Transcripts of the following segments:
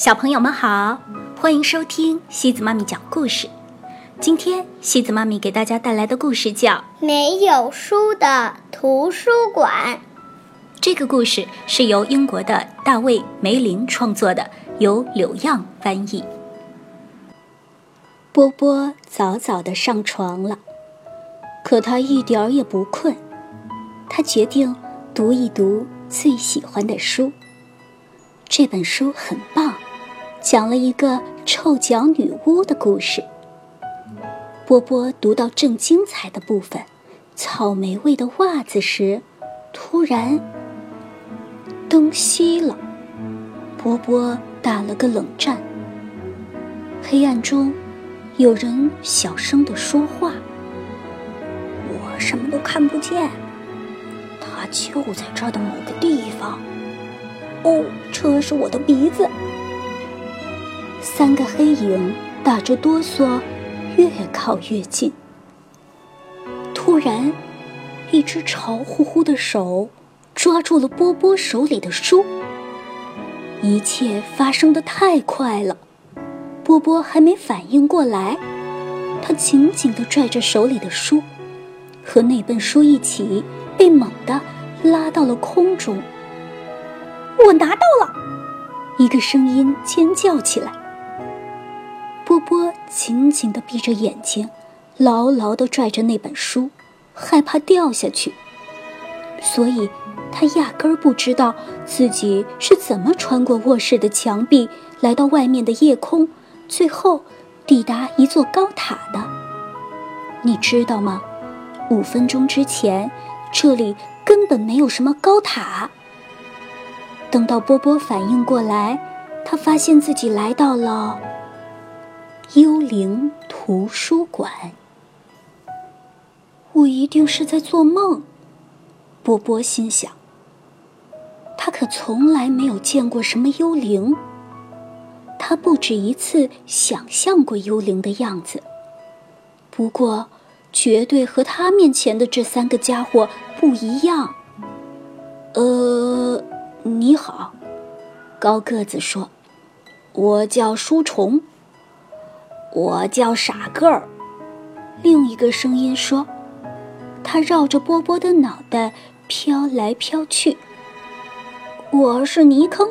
小朋友们好，欢迎收听西子妈咪讲故事。今天西子妈咪给大家带来的故事叫《没有书的图书馆》。这个故事是由英国的大卫·梅林创作的，由柳漾翻译。波波早早的上床了，可他一点儿也不困。他决定读一读最喜欢的书。这本书很棒，讲了一个臭脚女巫的故事。波波读到正精彩的部分——草莓味的袜子时，突然灯熄了。波波打了个冷战。黑暗中，有人小声地说话：“我什么都看不见。”他就在这儿的某个地方。哦，这是我的鼻子。三个黑影打着哆嗦，越靠越近。突然，一只潮乎乎的手抓住了波波手里的书。一切发生的太快了，波波还没反应过来，他紧紧地拽着手里的书，和那本书一起。被猛地拉到了空中。我拿到了！一个声音尖叫起来。波波紧紧地闭着眼睛，牢牢地拽着那本书，害怕掉下去。所以，他压根儿不知道自己是怎么穿过卧室的墙壁，来到外面的夜空，最后抵达一座高塔的。你知道吗？五分钟之前。这里根本没有什么高塔。等到波波反应过来，他发现自己来到了幽灵图书馆。我一定是在做梦，波波心想。他可从来没有见过什么幽灵。他不止一次想象过幽灵的样子，不过。绝对和他面前的这三个家伙不一样。呃，你好，高个子说：“我叫书虫。”我叫傻个儿。另一个声音说：“他绕着波波的脑袋飘来飘去。”我是泥坑。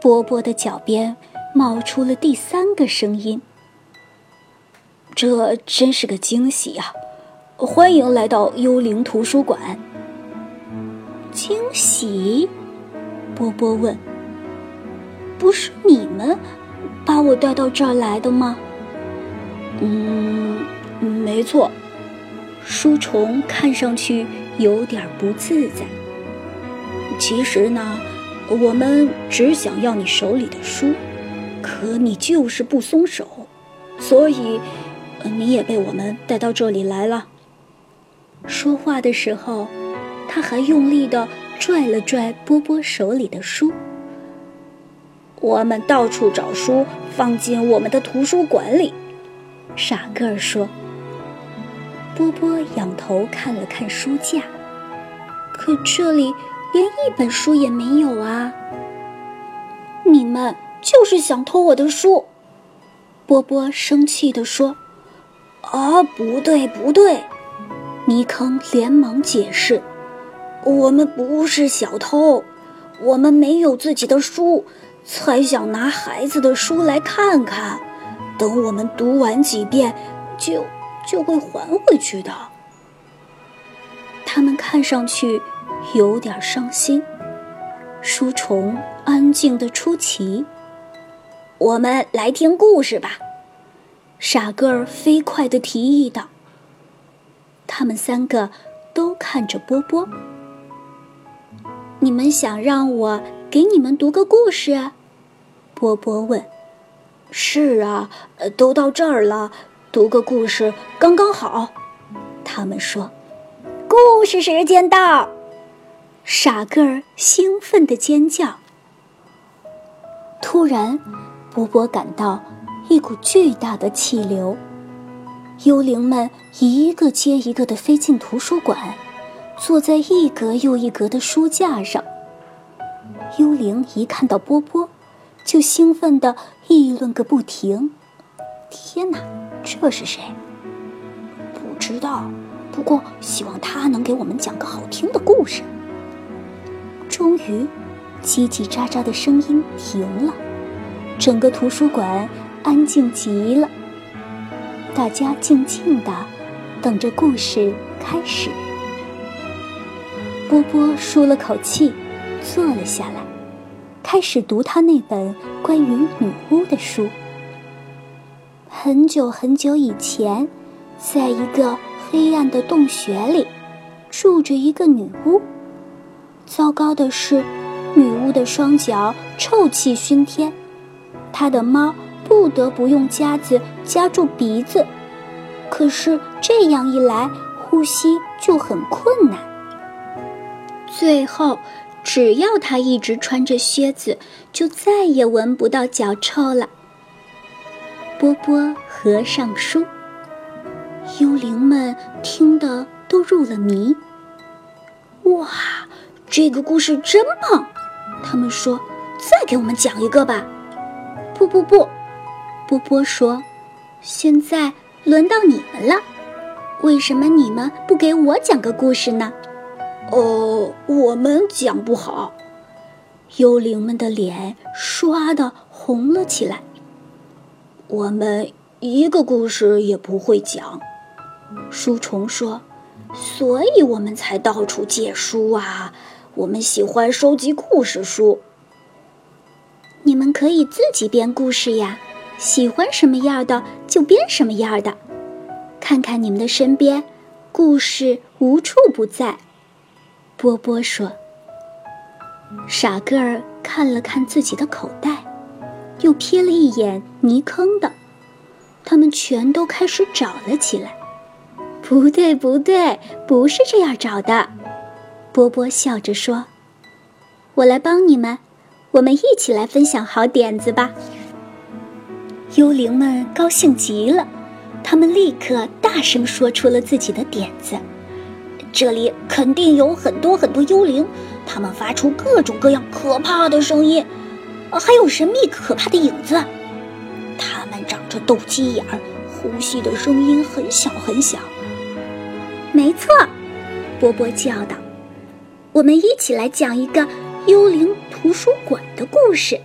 波波的脚边冒出了第三个声音。这真是个惊喜呀！欢迎来到幽灵图书馆。惊喜？波波问。不是你们把我带到这儿来的吗？嗯，没错。书虫看上去有点不自在。其实呢，我们只想要你手里的书，可你就是不松手，所以。你也被我们带到这里来了。说话的时候，他还用力的拽了拽波波手里的书。我们到处找书，放进我们的图书馆里。傻个儿说。波波仰头看了看书架，可这里连一本书也没有啊！你们就是想偷我的书！波波生气地说。啊，不对，不对！尼坑连忙解释：“我们不是小偷，我们没有自己的书，才想拿孩子的书来看看。等我们读完几遍，就就会还回去的。”他们看上去有点伤心。书虫安静的出奇。我们来听故事吧。傻个儿飞快的提议道：“他们三个都看着波波。你们想让我给你们读个故事？”波波问。“是啊，都到这儿了，读个故事刚刚好。”他们说。“故事时间到！”傻个儿兴奋地尖叫。突然，波波感到。一股巨大的气流，幽灵们一个接一个的飞进图书馆，坐在一格又一格的书架上。幽灵一看到波波，就兴奋地议论个不停。天哪，这是谁？不知道，不过希望他能给我们讲个好听的故事。终于，叽叽喳喳的声音停了，整个图书馆安静极了。大家静静的等着故事开始。波波舒了口气，坐了下来，开始读他那本关于女巫的书。很久很久以前，在一个黑暗的洞穴里，住着一个女巫。糟糕的是，女巫的双脚臭气熏天，她的猫不得不用夹子夹住鼻子，可是这样一来，呼吸就很困难。最后，只要他一直穿着靴子，就再也闻不到脚臭了。波波合上书，幽灵们听得都入了迷。哇！这个故事真棒，他们说：“再给我们讲一个吧。”不不不，波波说：“现在轮到你们了，为什么你们不给我讲个故事呢？”哦，我们讲不好。幽灵们的脸唰的红了起来。我们一个故事也不会讲，书虫说：“所以我们才到处借书啊。”我们喜欢收集故事书。你们可以自己编故事呀，喜欢什么样的就编什么样的。看看你们的身边，故事无处不在。波波说：“傻个儿看了看自己的口袋，又瞥了一眼泥坑的，他们全都开始找了起来。不对，不对，不是这样找的。”波波笑着说：“我来帮你们，我们一起来分享好点子吧。”幽灵们高兴极了，他们立刻大声说出了自己的点子。这里肯定有很多很多幽灵，他们发出各种各样可怕的声音，还有神秘可怕的影子。他们长着斗鸡眼儿，呼吸的声音很小很小。没错，波波叫道。我们一起来讲一个幽灵图书馆的故事。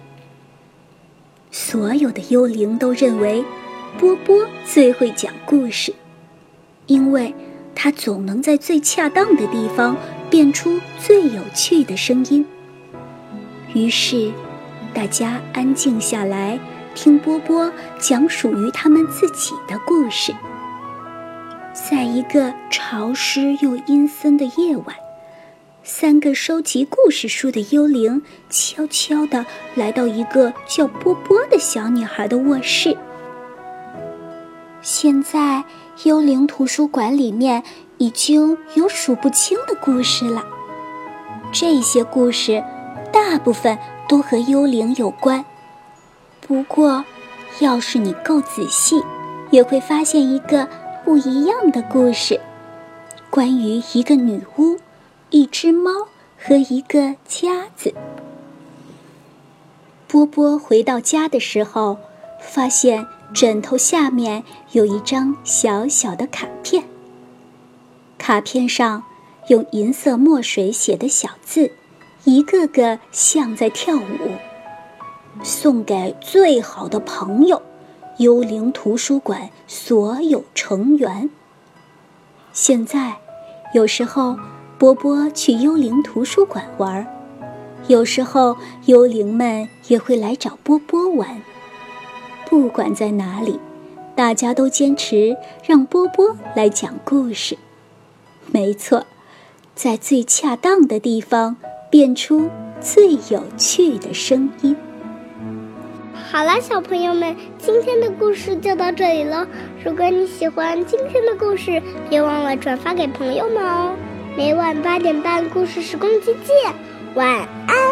所有的幽灵都认为波波最会讲故事，因为他总能在最恰当的地方变出最有趣的声音。于是，大家安静下来，听波波讲属于他们自己的故事。在一个潮湿又阴森的夜晚。三个收集故事书的幽灵悄悄地来到一个叫波波的小女孩的卧室。现在，幽灵图书馆里面已经有数不清的故事了。这些故事大部分都和幽灵有关。不过，要是你够仔细，也会发现一个不一样的故事，关于一个女巫。一只猫和一个夹子。波波回到家的时候，发现枕头下面有一张小小的卡片。卡片上用银色墨水写的小字，一个个像在跳舞。送给最好的朋友，幽灵图书馆所有成员。现在，有时候。波波去幽灵图书馆玩，有时候幽灵们也会来找波波玩。不管在哪里，大家都坚持让波波来讲故事。没错，在最恰当的地方变出最有趣的声音。好了，小朋友们，今天的故事就到这里喽。如果你喜欢今天的故事，别忘了转发给朋友们哦。每晚八点半，故事时光机见，晚安。